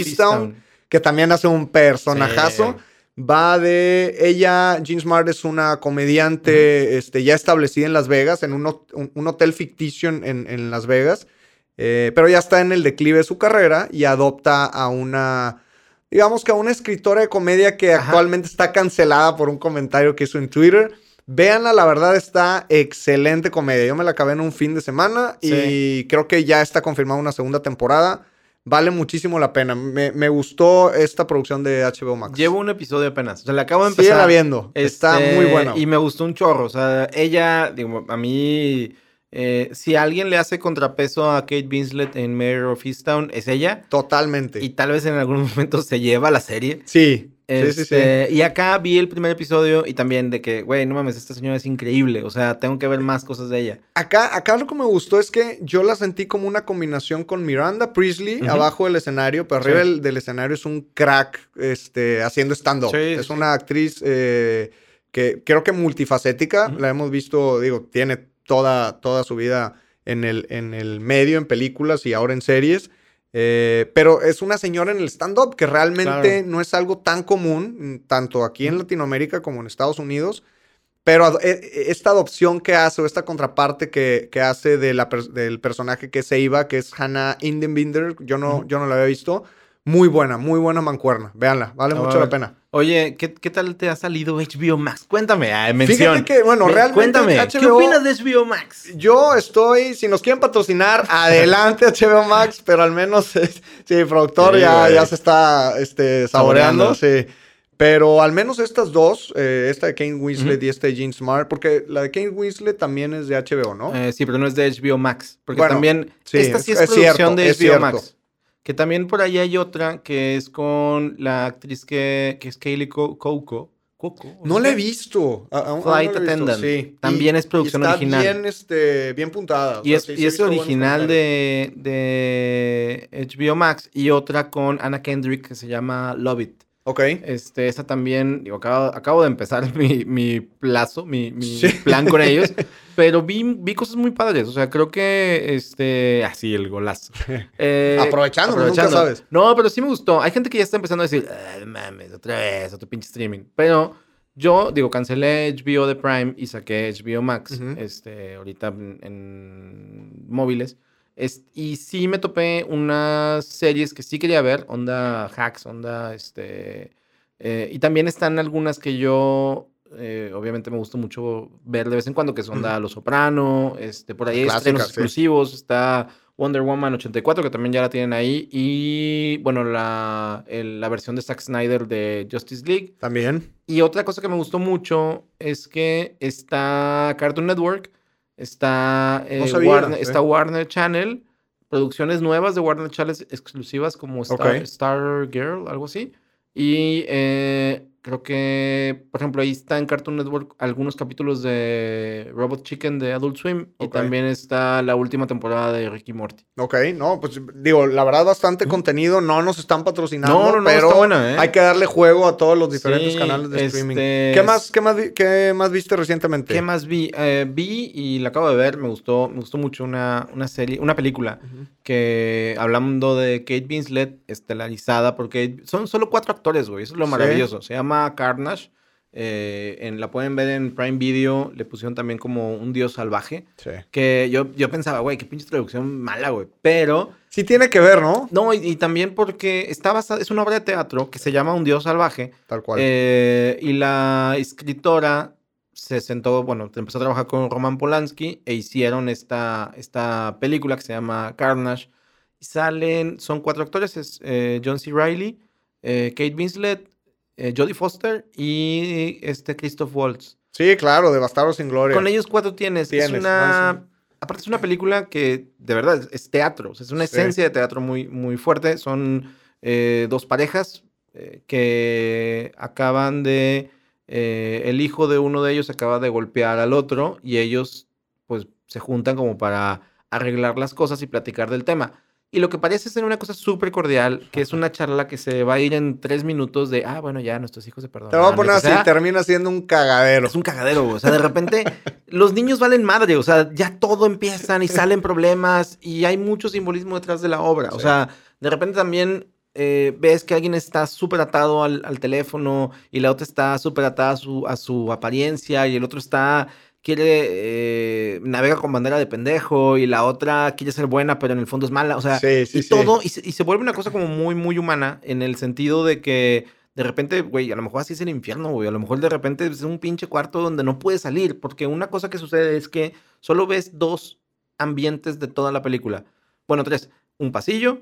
que también hace un personajazo. Va de ella, Jean Smart es una comediante este, ya establecida en Las Vegas, en un, hotel ficticio en, Las Vegas, eh, pero ya está en el declive de su carrera y adopta a una, digamos que a una escritora de comedia que actualmente está cancelada por un comentario que hizo en Twitter. Véanla, la verdad está excelente comedia. Yo me la acabé en un fin de semana y creo que ya está confirmada una segunda temporada. Vale muchísimo la pena. Me, gustó esta producción de HBO Max. Llevo un episodio apenas. O sea, la acabo de empezar. Sigue viendo. Está este, muy bueno. Y me gustó un chorro. O sea, ella, digo, a mí. Eh, si alguien le hace contrapeso a Kate Winslet en Mayor of Easttown, es ella. Totalmente. Y tal vez en algún momento se lleva la serie. Sí. Sí, sí, sí. Este, y acá vi el primer episodio y también de que, güey, no mames, esta señora es increíble. O sea, tengo que ver más cosas de ella. Acá, acá lo que me gustó es que yo la sentí como una combinación con Miranda Priestley abajo del escenario, pero arriba del, escenario es un crack este, haciendo stand-up. es una actriz eh, que creo que multifacética. La hemos visto, digo, tiene toda, toda su vida en el, en el medio, en películas y ahora en series. Eh, pero es una señora en el stand-up que realmente no es algo tan común, tanto aquí en Latinoamérica como en Estados Unidos. Pero e, e, esta adopción que hace o esta contraparte que, que hace de la, del personaje que es Eva, que es Hannah Indenbinder, yo no, yo no la había visto. Muy buena, muy buena mancuerna. Véanla, vale mucho la pena. Oye, ¿qué, ¿qué, tal te ha salido HBO Max? Cuéntame, ah, mención. Fíjate que, bueno, realmente. Cuéntame, ¿qué opinas de HBO Max? Yo estoy, si nos quieren patrocinar, adelante HBO Max, pero al menos, sí, productor ya, ya se está este, saboreando, sí. Pero al menos estas dos, eh, esta de Kane Winslet y esta de Gene Smart, porque la de Kane Winslet también es de HBO, ¿no? Eh, sí, pero no es de HBO Max. Porque también, esta sí es, producción de HBO Max. Que también por ahí hay otra que es con la actriz que, que es Kaylee Coco. Coco. No la he visto. Flight Attendant. Sí. También es producción está original. Bien, este, bien puntada. y es, y es original de, de HBO Max. Y otra con Anna Kendrick que se llama Love It. Ok. Este, esa también, digo, acabo, acabo de empezar mi, mi plazo, mi, mi plan con ellos, pero vi, vi cosas muy padres, o sea, creo que, este, así, el golazo. Eh, aprovechando, nunca sabes. No, pero sí me gustó. Hay gente que ya está empezando a decir, mames, otra vez, otro pinche streaming, pero yo, digo, cancelé HBO de Prime y saqué HBO Max, este, ahorita en móviles y sí me topé unas series que sí quería ver, onda hacks, onda este... Eh, y también están algunas que yo, eh, obviamente me gusta mucho ver de vez en cuando, que son onda Los Soprano, este, por ahí hay estrenos exclusivos, está Wonder Woman 84, que también ya la tienen ahí, y bueno, la, la versión de Zack Snyder de Justice League. También. Y otra cosa que me gustó mucho es que está Cartoon Network, Está, eh, Warner, está Warner Channel, producciones nuevas de Warner Channel exclusivas como Star, Star Girl, algo así. Y eh, creo que, por ejemplo, ahí está en Cartoon Network algunos capítulos de Robot Chicken de Adult Swim y también está la última temporada de Ricky Morty. Ok, no, pues digo, la verdad bastante contenido, no nos están patrocinando, no, pero buena, ¿eh? hay que darle juego a todos los diferentes canales de streaming. Este, ¿Qué más, qué más, qué más viste recientemente? ¿Qué más vi? Eh, vi y la acabo de ver, me gustó, me gustó mucho una, una serie, una película que hablando de Kate Winslet estelarizada porque son solo cuatro actores, güey, eso es lo maravilloso. Se llama Carnage. Eh, en, la pueden ver en Prime Video. Le pusieron también como un dios salvaje. Que yo, yo pensaba, güey, qué pinche traducción mala, güey. Pero. Sí tiene que ver, ¿no? No, y, también porque está es una obra de teatro que se llama Un dios salvaje. Tal cual. Eh, y la escritora se sentó, bueno, empezó a trabajar con Roman Polanski e hicieron esta, esta película que se llama Carnage salen, son cuatro actores, es eh, John C. Reilly, eh, Kate Winslet, eh, Jodie Foster y este Christoph Waltz. Sí, claro, de Bastardo sin Gloria. Con ellos cuatro tienes. es una... Aparte es una película que de verdad es, teatro, es una esencia de teatro muy, muy fuerte. Son dos parejas que acaban de... el hijo de uno de ellos acaba de golpear al otro y ellos pues se juntan como para arreglar las cosas y platicar del tema. Y lo que parece ser una cosa súper cordial, que es una charla que se va a ir en tres minutos de, ah, bueno, ya nuestros hijos se perdonan. Te voy a poner así, termina siendo un cagadero. Es un cagadero, o sea, de repente los niños valen madre, o sea, ya todo empiezan y salen problemas y hay mucho simbolismo detrás de la obra. O sea, de repente también eh, ves que alguien está súper atado al, teléfono y la otra está súper atada a su, a su apariencia y el otro está quiere, eh, navega con bandera de pendejo y la otra quiere ser buena, pero en el fondo es mala. O sea, y todo, y se, vuelve una cosa como muy, muy humana en el sentido de que de repente, güey, a lo mejor así es el infierno, güey. A lo mejor de repente es un pinche cuarto donde no puedes salir, porque una cosa que sucede es que solo ves dos ambientes de toda la película. Bueno, tres. Un pasillo,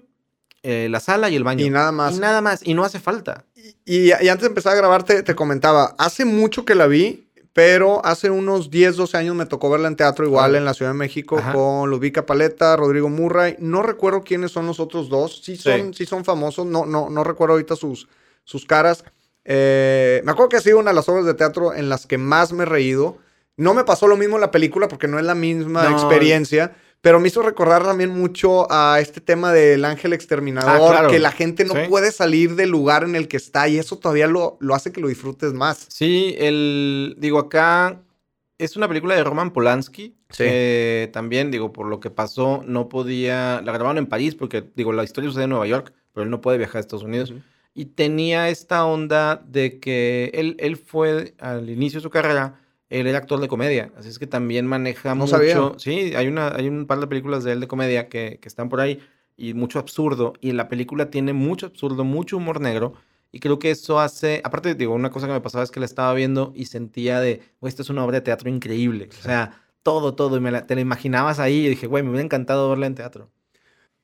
eh, la sala y el baño. Y nada más. Y nada más. Y no hace falta. Y, antes de empezar a grabar, te, comentaba, hace mucho que la vi pero hace unos 10, 12 años me tocó verla en teatro igual en la Ciudad de México con Lubica Paleta, Rodrigo Murray. No recuerdo quiénes son los otros dos. Sí son, sí. son famosos. No, no, no recuerdo ahorita sus, sus caras. Eh, me acuerdo que ha sido una de las obras de teatro en las que más me he reído. No me pasó lo mismo en la película porque no es la misma experiencia. Pero me hizo recordar también mucho a este tema del ángel exterminador, ah, que la gente no puede salir del lugar en el que está y eso todavía lo, lo hace que lo disfrutes más. Sí, el, digo, acá es una película de Roman Polanski. Sí. también, digo, por lo que pasó, no podía. La grabaron en París porque, digo, la historia sucede en Nueva York, pero él no puede viajar a Estados Unidos. Y tenía esta onda de que él, él fue al inicio de su carrera él era actor de comedia, así es que también maneja mucho. Sí, hay, una, hay un par de películas de él de comedia que, que, están por ahí y mucho absurdo. Y la película tiene mucho absurdo, mucho humor negro. Y creo que eso hace. Aparte, digo, una cosa que me pasaba es que la estaba viendo y sentía de, güey, esto es una obra de teatro increíble. O sea, todo, todo. Y me la, te la imaginabas ahí y dije, güey, me hubiera encantado verla en teatro.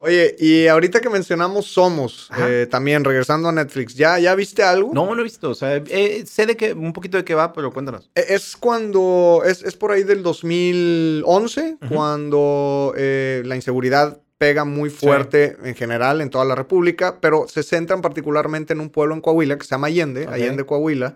Oye, y ahorita que mencionamos Somos, eh, también regresando a Netflix, ¿ya, ¿ya viste algo? No, no he visto. O sea, eh, sé de qué, un poquito de qué va, pero cuéntanos. E, es cuando, es, es por ahí del 2011, cuando eh, la inseguridad pega muy fuerte en general en toda la República, pero se centran particularmente en un pueblo en Coahuila que se llama Allende, Allende, Coahuila,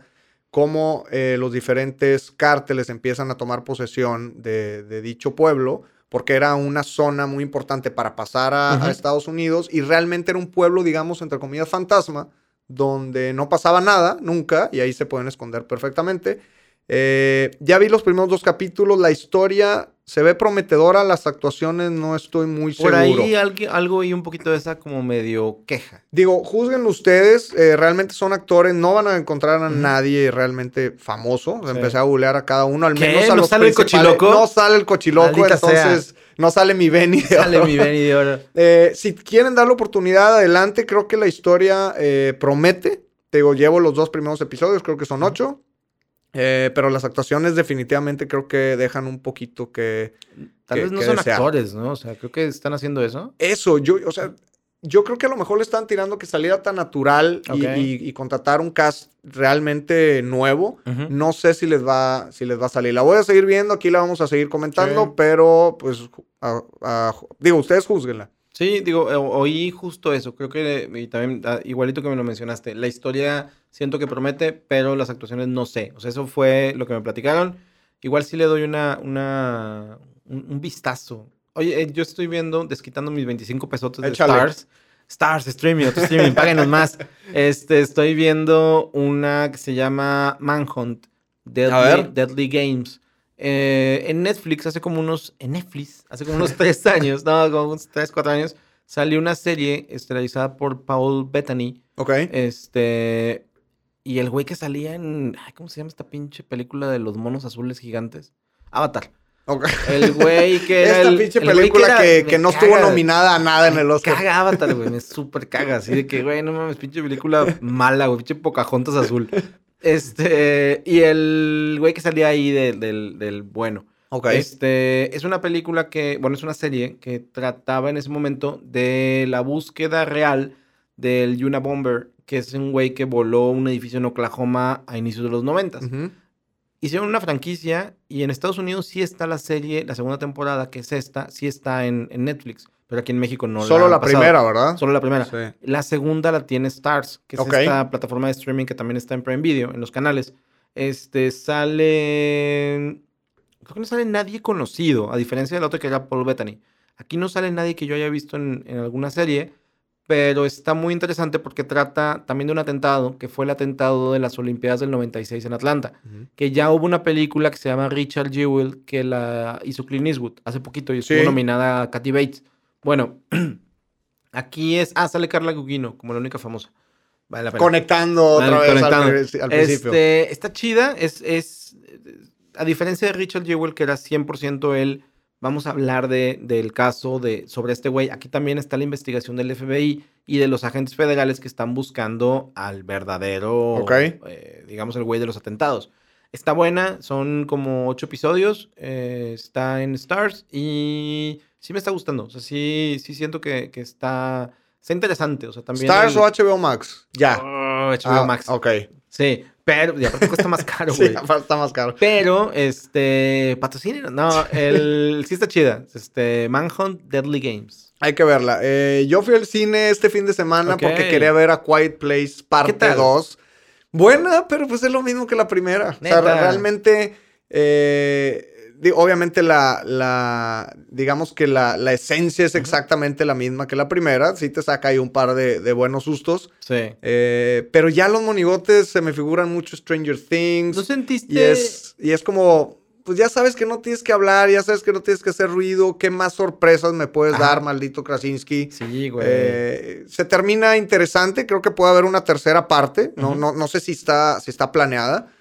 cómo los diferentes cárteles empiezan a tomar posesión de, de dicho pueblo porque era una zona muy importante para pasar a, Estados Unidos y realmente era un pueblo, digamos, entre comillas, fantasma, donde no pasaba nada nunca y ahí se pueden esconder perfectamente. Eh, ya vi los primeros dos capítulos, la historia se ve prometedora, las actuaciones no estoy muy seguro. Por ahí algo, y un poquito de esa como medio queja. Digo, juzguen ustedes, eh, realmente son actores, no van a encontrar a nadie realmente famoso. Empecé a bulear a cada uno, al menos a ¿No sale el cochiloco? No sale el cochiloco, entonces no sale mi Benny de Sale mi Benny de oro. Eh, si quieren dar la oportunidad, adelante, creo que la historia promete. Te digo, llevo los dos primeros episodios, creo que son ocho. Eh, pero las actuaciones definitivamente creo que dejan un poquito que... Tal vez no son actores, ¿no? O sea, creo que están haciendo eso. Eso, yo, o sea, yo creo que a lo mejor le están tirando que saliera tan natural y, contratar un cast realmente nuevo. No sé si les, va, si les va a salir. La voy a seguir viendo, aquí la vamos a seguir comentando, pero pues, digo, ustedes juzguenla. Sí, digo, eh, oí justo eso. Creo que, y también, ah, igualito que me lo mencionaste, la historia siento que promete, pero las actuaciones no sé. O sea, eso fue lo que me platicaron. Igual sí le doy una, una, un, vistazo. Oye, eh, yo estoy viendo, desquitando mis 25 pesotes de Stars. Stars, streaming, otro streaming, páguenos más. Este, estoy viendo una que se llama Manhunt, Deadly, Deadly Games. Eh, en Netflix hace como unos, en Netflix, hace como unos tres años, no, como unos tres, cuatro años, salió una serie estelarizada por Paul Bettany. Ok. Este, y el güey que salía en, ¿cómo se llama esta pinche película de los monos azules gigantes? Avatar. Okay. El güey que era Esta pinche película que, no estuvo nominada a nada en el Oscar. Caga Avatar, güey. Me súper caga. Así de que, güey, no mames, pinche película mala, güey. Pinche Pocahontas azul. Este, y el güey que salía ahí del, del bueno. Ok. Este, es una película que, bueno, es una serie que trataba en ese momento de la búsqueda real del Yuna Bomber, que es un güey que voló un edificio en Oklahoma a inicios de los 90. Hicieron una franquicia y en Estados Unidos sí está la serie, la segunda temporada, que es esta, sí está en, Netflix. Pero aquí en México no. Solo la, primera, ¿verdad? Solo la primera. La segunda la tiene Stars, que es esta plataforma de streaming que también está en Prime Video, en los canales. Este sale. Creo que no sale nadie conocido, a diferencia del otro que era Paul Bettany. Aquí no sale nadie que yo haya visto en, en alguna serie pero está muy interesante porque trata también de un atentado, que fue el atentado de las Olimpiadas del 96 en Atlanta, que ya hubo una película que se llama Richard Jewell, que la hizo Clint Eastwood hace poquito y estuvo nominada a Kathy Bates. Bueno, aquí es, ah, sale Carla Gugino como la única famosa. Conectando otra vez Al, principio. Este, está chida, es, es, a diferencia de Richard Jewell, que era 100% él Vamos a hablar de, del caso de, sobre este güey. Aquí también está la investigación del FBI y de los agentes federales que están buscando al verdadero, eh, digamos, el güey de los atentados. Está buena, son como ocho episodios, eh, está en Stars y sí me está gustando. O sea, sí, sí siento que, que está, está interesante. O sea, también ¿Stars o HBO Max? Ya. HBO ah, Max. Ok. Sí, pero, y aparte cuesta más caro, güey. sí, está más caro. Pero, este, patrocinio, no, el, sí está chida. Este, Manhunt Deadly Games. Hay que verla. Eh, yo fui al cine este fin de semana porque quería ver a Quiet Place parte 2. Buena, pero pues es lo mismo que la primera. O sea, realmente eh, obviamente la, la, digamos que la, la esencia es exactamente la misma que la primera. Sí te saca ahí un par de, de buenos sustos. Sí. Eh, pero ya los monigotes se me figuran mucho Stranger Things. ¿No sentiste? Y es, y es como, pues ya sabes que no tienes que hablar, ya sabes que no tienes que hacer ruido. ¿Qué más sorpresas me puedes dar, maldito Krasinski? Sí, güey. Eh, se termina interesante. Creo que puede haber una tercera parte. No, no, no sé si está, si está planeada.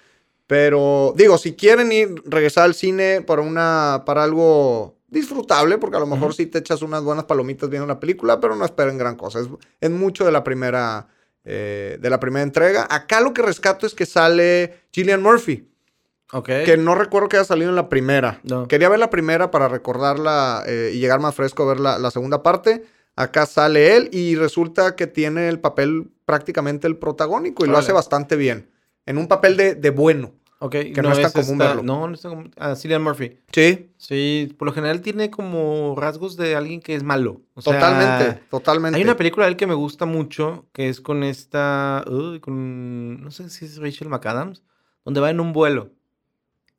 Pero digo, si quieren ir, regresar al cine para, una, para algo disfrutable, porque a lo mejor sí te echas unas buenas palomitas viendo la película, pero no esperen gran cosa. Es, mucho de la primera, eh, de la primera entrega. Acá lo que rescato es que sale Gillian Murphy. Ok. Que no recuerdo que haya salido en la primera. Quería ver la primera para recordarla eh, y llegar más fresco a ver la, segunda parte. Acá sale él y resulta que tiene el papel prácticamente el protagónico y lo hace bastante bien. En un papel de, de bueno. Ok, que no, está común verlo. No, no está común. Ah, Cillian Murphy. Sí. Sí, por lo general tiene como rasgos de alguien que es malo. totalmente, totalmente. Hay una película de él que me gusta mucho, que es con esta, con, no sé si es Rachel McAdams, donde va en un vuelo.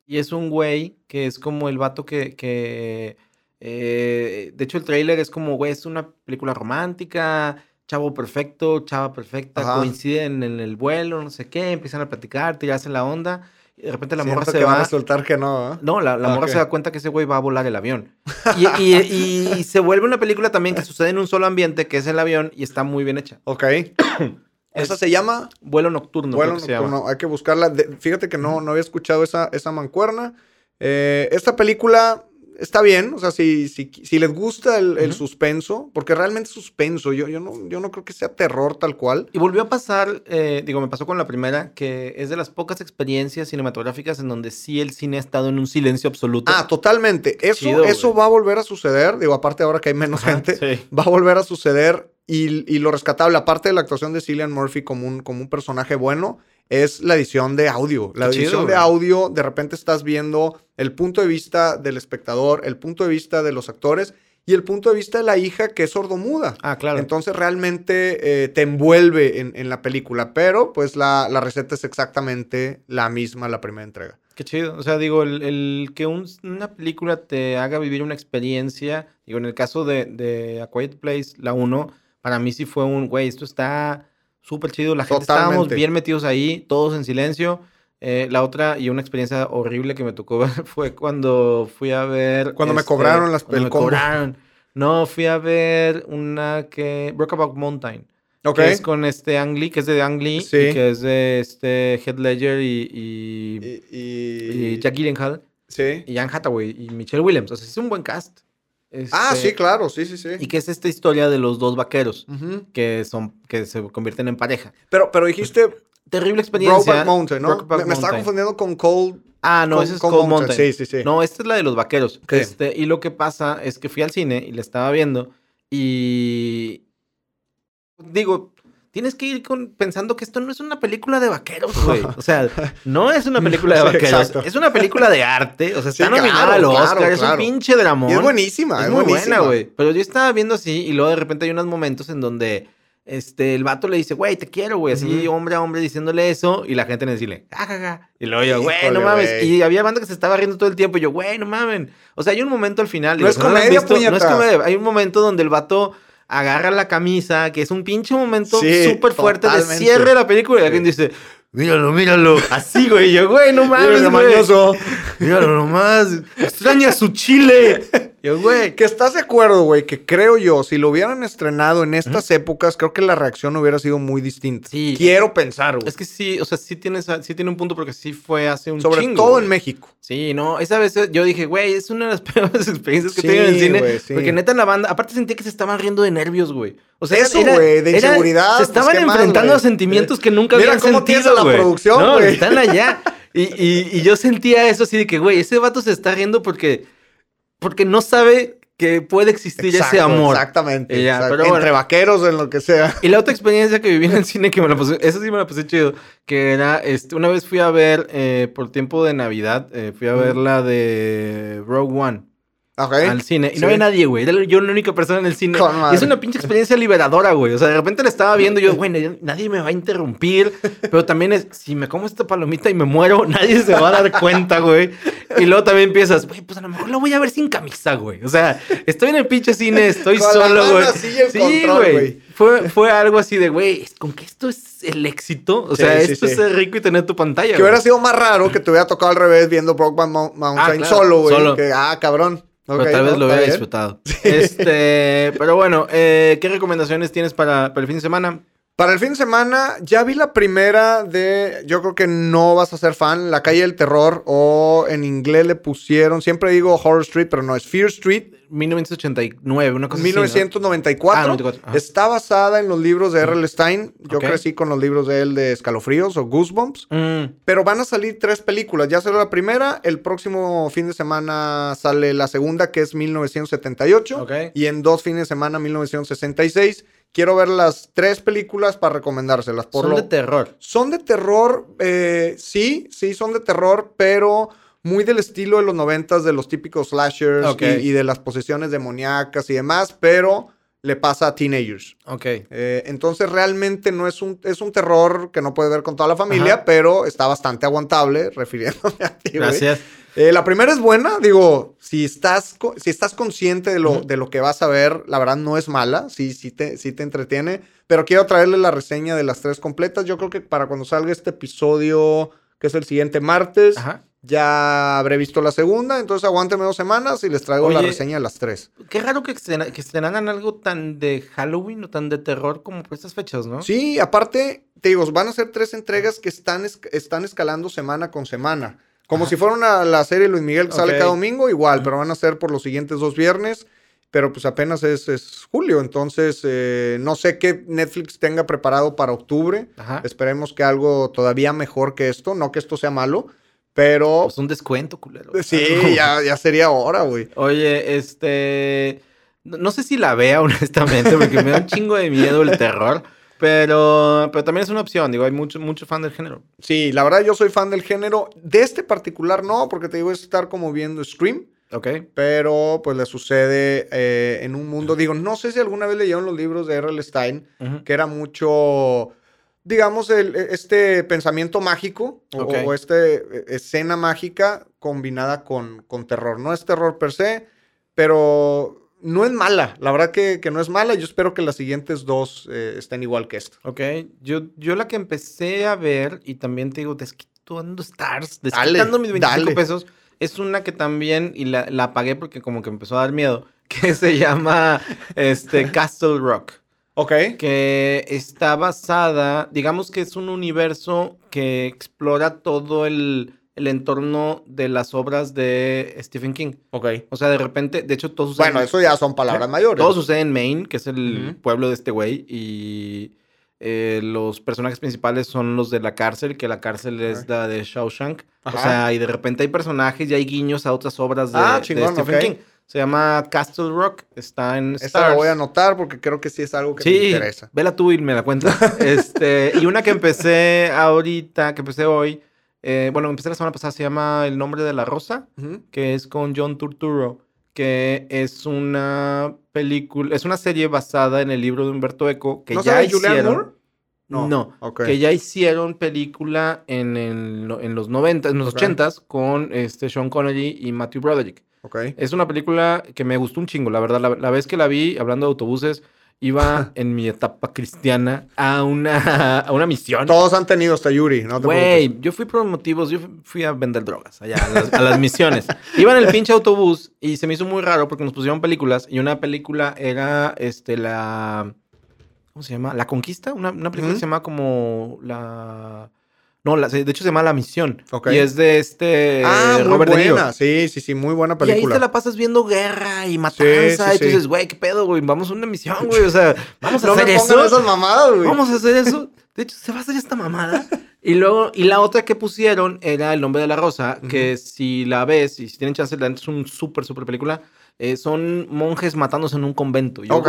Y es un güey que es como el vato que, que eh, de hecho el tráiler es como, güey, es una película romántica, chavo perfecto, chava perfecta, coinciden en el vuelo, no sé qué, empiezan a platicar, tirarse la onda y de repente la morra se va. a resultar que no. ¿eh? No, la, la morra se da cuenta que ese güey va a volar el avión. Y, y, se vuelve una película también que sucede en un solo ambiente, que es el avión, y está muy bien hecha. Ok. ¿Esa se llama? Vuelo Nocturno. Vuelo Nocturno. Hay que buscarla. fíjate que no, no había escuchado esa, esa mancuerna. Eh, esta película está bien, o sea, si, si, si les gusta el, suspenso, porque realmente es suspenso, yo, yo, no, yo no creo que sea terror tal cual. Y volvió a pasar, eh, digo, me pasó con la primera, que es de las pocas experiencias cinematográficas en donde sí el cine ha estado en un silencio absoluto. Ah, totalmente. Eso, eso va a volver a suceder, digo, aparte ahora que hay menos gente, va a volver a suceder. Y, y, lo rescatable, aparte de la actuación de Cillian Murphy como un, como un personaje bueno, es la edición de audio. La edición de audio, de repente estás viendo el punto de vista del espectador, el punto de vista de los actores y el punto de vista de la hija que es sordomuda. Ah, claro. Entonces realmente eh, te envuelve en, la película, pero pues la, receta es exactamente la misma la primera entrega. Qué chido. O sea, digo, el, que una película te haga vivir una experiencia, digo, en el caso de, de A Quiet Place, la 1, para mí sí fue un, güey, esto está súper chido. La gente estábamos bien metidos ahí, todos en silencio. Eh, la otra y una experiencia horrible que me tocó ver fue cuando fui a ver. Cuando me este, cobraron las películas. No, fui a ver una que. Brokeback Mountain. Ok. Que es con este Ang Lee, que es de Ang Lee. Sí. Y que es de este Head Ledger y. Y, y, Jack Gyllenhaal. Sí. Y Anne Hathaway y Michelle Williams. O sea, es un buen cast ah, sí, este, claro, sí, sí, sí. Y que es esta historia de los dos vaqueros que son que se convierten en pareja. Pero, pero dijiste terrible experiencia. Mountain, ¿no? me, estaba confundiendo con Cold Ah, no, esa es Cold Mountain. Sí, sí, sí. No, esta es la de los vaqueros. Este, y lo que pasa es que fui al cine y la estaba viendo y digo, tienes que ir con, pensando que esto no es una película de vaqueros, güey. O sea, no es una película de vaqueros. es una película de arte. O sea, está nominada al Oscar. es un pinche dramón. es buenísima, es, muy buena, güey. Pero yo estaba viendo así y luego de repente hay unos momentos en donde este, el vato le dice, güey, te quiero, güey. Así, hombre a hombre diciéndole eso. Y la gente le dice, jajaja. Y luego yo, güey, no mames. Y había banda que se estaba riendo todo el tiempo. Y yo, güey, no mames. O sea, hay un momento al final. No, es, comedia, no es comedia. Hay un momento donde el vato agarra la camisa, que es un pinche momento súper fuerte de cierre la película y alguien dice, míralo, míralo. Así, güey. Yo, güey, no mames, güey. Míralo nomás. Extraña su chile. Yo, güey. Que estás de acuerdo, güey, que creo yo, si lo hubieran estrenado en estas épocas, creo que la reacción hubiera sido muy distinta. Sí. Quiero pensar, güey. Es que sí, o sea, sí, tienes, sí tiene un punto porque sí fue hace un Sobre todo en México. Sí, no, esa vez yo dije, güey, es una de las peores experiencias que tengo en el cine. Porque neta en la banda, aparte sentía que se estaban riendo de nervios, güey. O sea, eso, güey, de inseguridad. se estaban pues, enfrentando a sentimientos que nunca Mira habían cómo sentido, la producción, No, están allá. Y, y, y yo sentía eso así de que, güey, ese vato se está riendo porque, porque no sabe que puede existir ese amor. Exactamente. Entre vaqueros en lo que sea. Y la otra experiencia que viví en el cine que me la puse, esa sí me la puse chido, que era, este, una vez fui a ver, eh, por tiempo de Navidad, eh, fui a ver la de Rogue One al cine. Y no había nadie, güey. Era yo la única persona en el cine. Y es una pinche experiencia liberadora, güey. O sea, de repente la estaba viendo y yo, güey, nadie me va a interrumpir. Pero también es, si me como esta palomita y me muero, nadie se va a dar cuenta, güey. Y luego también piensas, güey, pues a lo mejor lo voy a ver sin camisa, güey. O sea, estoy en el pinche cine, estoy solo, güey. Sí, güey. Fue, fue algo así de, güey, con que esto es el éxito. O sea, esto es ser rico y tener tu pantalla. Que hubiera sido más raro que te hubiera tocado al revés viendo Mountain ah, solo, güey. Que, ah, cabrón pero tal vez lo hubiera disfrutado. Este, pero bueno, eh, ¿qué recomendaciones tienes para, para el fin de semana? Para el fin de semana, ya vi la primera de. Yo creo que no vas a ser fan. La calle del terror. O en inglés le pusieron. Siempre digo Horror Street, pero no es Fear Street. 1989, una cosa 1994. Así, ah, Está basada en los libros de R.L. Stein. Yo crecí con los libros de él de Escalofríos o Goosebumps. Mm. Pero van a salir tres películas. Ya salió la primera. El próximo fin de semana sale la segunda, que es 1978. Y en dos fines de semana, 1966. Quiero ver las tres películas para recomendárselas. Por son de terror. Son de terror, eh, sí, sí, son de terror, pero muy del estilo de los noventas, de los típicos slashers y, de las posesiones demoníacas y demás, pero le pasa a teenagers. Ok. Eh, entonces realmente no es un, es un terror que no puede ver con toda la familia, pero está bastante aguantable, refiriéndome a ti. Gracias. Eh, la primera es buena, digo, si estás, si estás consciente de lo, de lo que vas a ver, la verdad no es mala, sí, sí, te, sí te entretiene, pero quiero traerle la reseña de las tres completas. Yo creo que para cuando salga este episodio, que es el siguiente martes, ya habré visto la segunda, entonces aguánteme dos semanas y les traigo la reseña de las tres. Qué raro que, que estrenaran algo tan de Halloween o tan de terror como por estas fechas, ¿no? Sí, aparte, te digo, van a ser tres entregas que están, están escalando semana con semana. Como si fuera una, la serie Luis Miguel que sale cada domingo, igual, pero van a ser por los siguientes dos viernes. Pero pues apenas es, julio, entonces eh, no sé qué Netflix tenga preparado para octubre. Esperemos que algo todavía mejor que esto, no que esto sea malo, pero... Pues un descuento, culero. Sí, ya, ya sería hora, güey. Oye, este... No sé si la vea, honestamente, porque me da un chingo de miedo el terror. Pero, pero también es una opción, digo, hay mucho, mucho fan del género. Sí, la verdad yo soy fan del género. De este particular no, porque te digo, es estar como viendo Scream. Ok. Pero pues le sucede eh, en un mundo, digo, no sé si alguna vez leyeron los libros de R.L. Stein, que era mucho, digamos, el, este pensamiento mágico o, o esta eh, escena mágica combinada con, con terror. No es terror per se, pero no es mala, la verdad que, no es mala. Yo espero que las siguientes dos eh, estén igual que esto. Ok, yo, yo la que empecé a ver, y también te digo, desquitando stars, desquitando mis 25 pesos, es una que también, y la, la apagué porque como que empezó a dar miedo, que se llama este, Castle Rock. Ok. Que está basada, digamos que es un universo que explora todo el el entorno de las obras de Stephen King. Ok. O sea, de repente, de hecho, todos Bueno, eso ya son palabras mayores. Todo sucede en Maine, que es el pueblo de este güey, y eh, los personajes principales son los de la cárcel, que la cárcel es la de Shawshank. O sea, y de repente hay personajes y hay guiños a otras obras de, ah, Stephen King. Se llama Castle Rock, está en Stars. Esa la voy a anotar porque creo que sí es algo que me interesa. Vela tú y me la cuentas. este, y una que empecé ahorita, que empecé hoy, eh, bueno, empecé la semana pasada, se llama El nombre de la rosa, que es con John Turturro, que es una película, es una serie basada en el libro de Humberto Eco, que ya hicieron. No, no que ya hicieron película en, en los 90, en los 80s con este Sean Connery y Matthew Broderick. Okay. Es una película que me gustó un chingo, la verdad. La, vez que la vi, hablando de autobuses, iba en mi etapa cristiana a una, a una misión. Todos han tenido hasta Yuri, ¿no? Güey, yo fui por motivos, yo fui a vender drogas allá, a las, misiones. Iba en el pinche autobús y se me hizo muy raro porque nos pusieron películas y una película era este, la. ¿Cómo se llama? La Conquista. Una, película que se llama como la. No, de hecho se llama La Misión. Y es de este ah, Robert muy buena. Sí, sí, sí, muy buena película. Y ahí te la pasas viendo guerra y matanza. y tú dices, güey, qué pedo, güey. Vamos a una misión, güey. O sea, vamos a no hacer me eso. esas mamadas, güey. Vamos a hacer eso. De hecho, se va a hacer esta mamada. y luego, y la otra que pusieron era El nombre de la rosa, que si la ves y si tienen chance, la es un súper, súper película. Eh, son monjes matándose en un convento. Yo,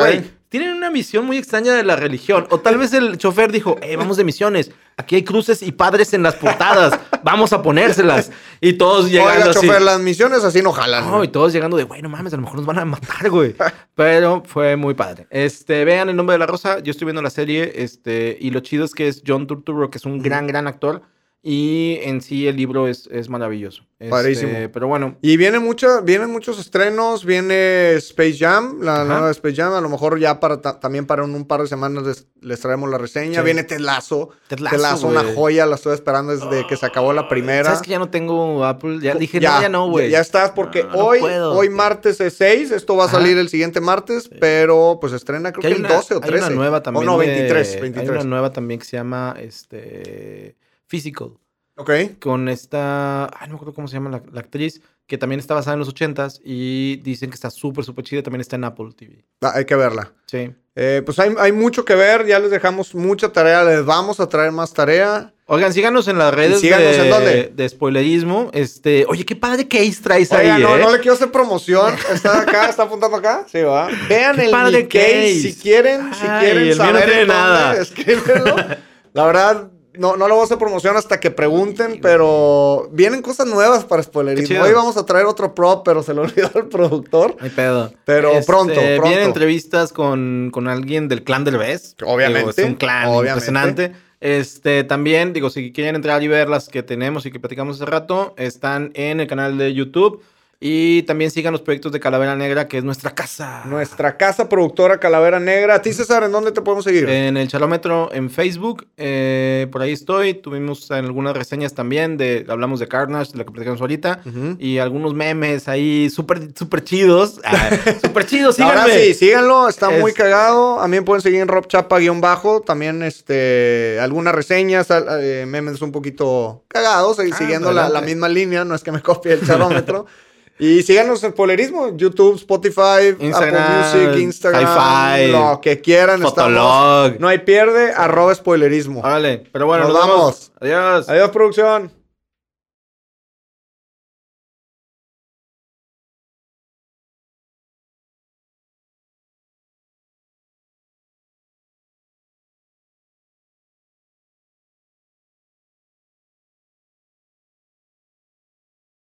tienen una misión muy extraña de la religión. O tal vez el chofer dijo, eh, vamos de misiones. Aquí hay cruces y padres en las portadas. Vamos a ponérselas. Y todos llegando Oiga, chofer, las misiones así no jalan. No, y todos llegando de, güey, no mames, a lo mejor nos van a matar, güey. Pero fue muy padre. Este, vean El Nombre de la Rosa. Yo estoy viendo la serie, este, y lo chido es que es John Turturro, que es un gran, gran actor. Y en sí el libro es, es maravilloso. Padrísimo. Este, pero bueno. Y viene mucho, vienen muchos estrenos. Viene Space Jam, la nueva Space Jam. A lo mejor ya para también para un, par de semanas les, traemos la reseña. Viene Telazo. Telazo, una joya. La estoy esperando desde que se acabó la primera. ¿Sabes que ya no tengo Apple? Ya dije, ya, no, güey. Ya, estás porque hoy, hoy martes es 6. Esto va a salir el siguiente martes. Pero pues estrena creo que, el 12 o 13. Hay una nueva también. O no, 23, 23. Hay una nueva también que se llama este... Physical. Ok. Con esta. Ay, no me acuerdo cómo se llama la, actriz. Que también está basada en los 80s. Y dicen que está súper, súper chida. También está en Apple TV. Ah, hay que verla. Sí. Eh, pues hay, hay, mucho que ver. Ya les dejamos mucha tarea. Les vamos a traer más tarea. Oigan, síganos en las redes síganos de, en dónde? de spoilerismo. Este, oye, qué padre case traes ahí. No, ¿eh? no le quiero hacer promoción. ¿Está acá? ¿Está apuntando acá? Sí, va. Vean el padre case. Si quieren, si quieren saber. no nada. Escríbenlo. La verdad, no, no lo voy a hacer promoción hasta que pregunten, pero vienen cosas nuevas para spoilerismo. Hoy vamos a traer otro prop, pero se lo olvidó al productor. Hay pedo. Pero este, pronto, pronto. Vienen entrevistas con, con alguien del clan del Bes. Obviamente. es un clan impresionante. Este, también, digo, si quieren entrar y ver las que tenemos y que platicamos hace rato, están en el canal de YouTube. Y también sigan los proyectos de Calavera Negra, que es nuestra casa. Nuestra casa productora Calavera Negra. ¿A ti, César, en dónde te podemos seguir? En el Chalómetro en Facebook. Eh, por ahí estoy. Tuvimos algunas reseñas también de. Hablamos de Carnage, de lo que platicamos ahorita. Y algunos memes ahí súper súper chidos. Ah, súper chidos, síganme. Ahora sí, síganlo. Está muy cagado. También pueden seguir en Rob Chapa-bajo. También este, algunas reseñas, eh, memes un poquito cagados. Ah, siguiendo la, la, misma línea. No es que me copie el Chalómetro. Y síganos en Polerismo, YouTube, Spotify, Apple Music, Instagram, lo que quieran. Fotolog. no hay pierde, arroba spoilerismo. Órale, pero bueno, nos, vamos. Adiós. Adiós, producción.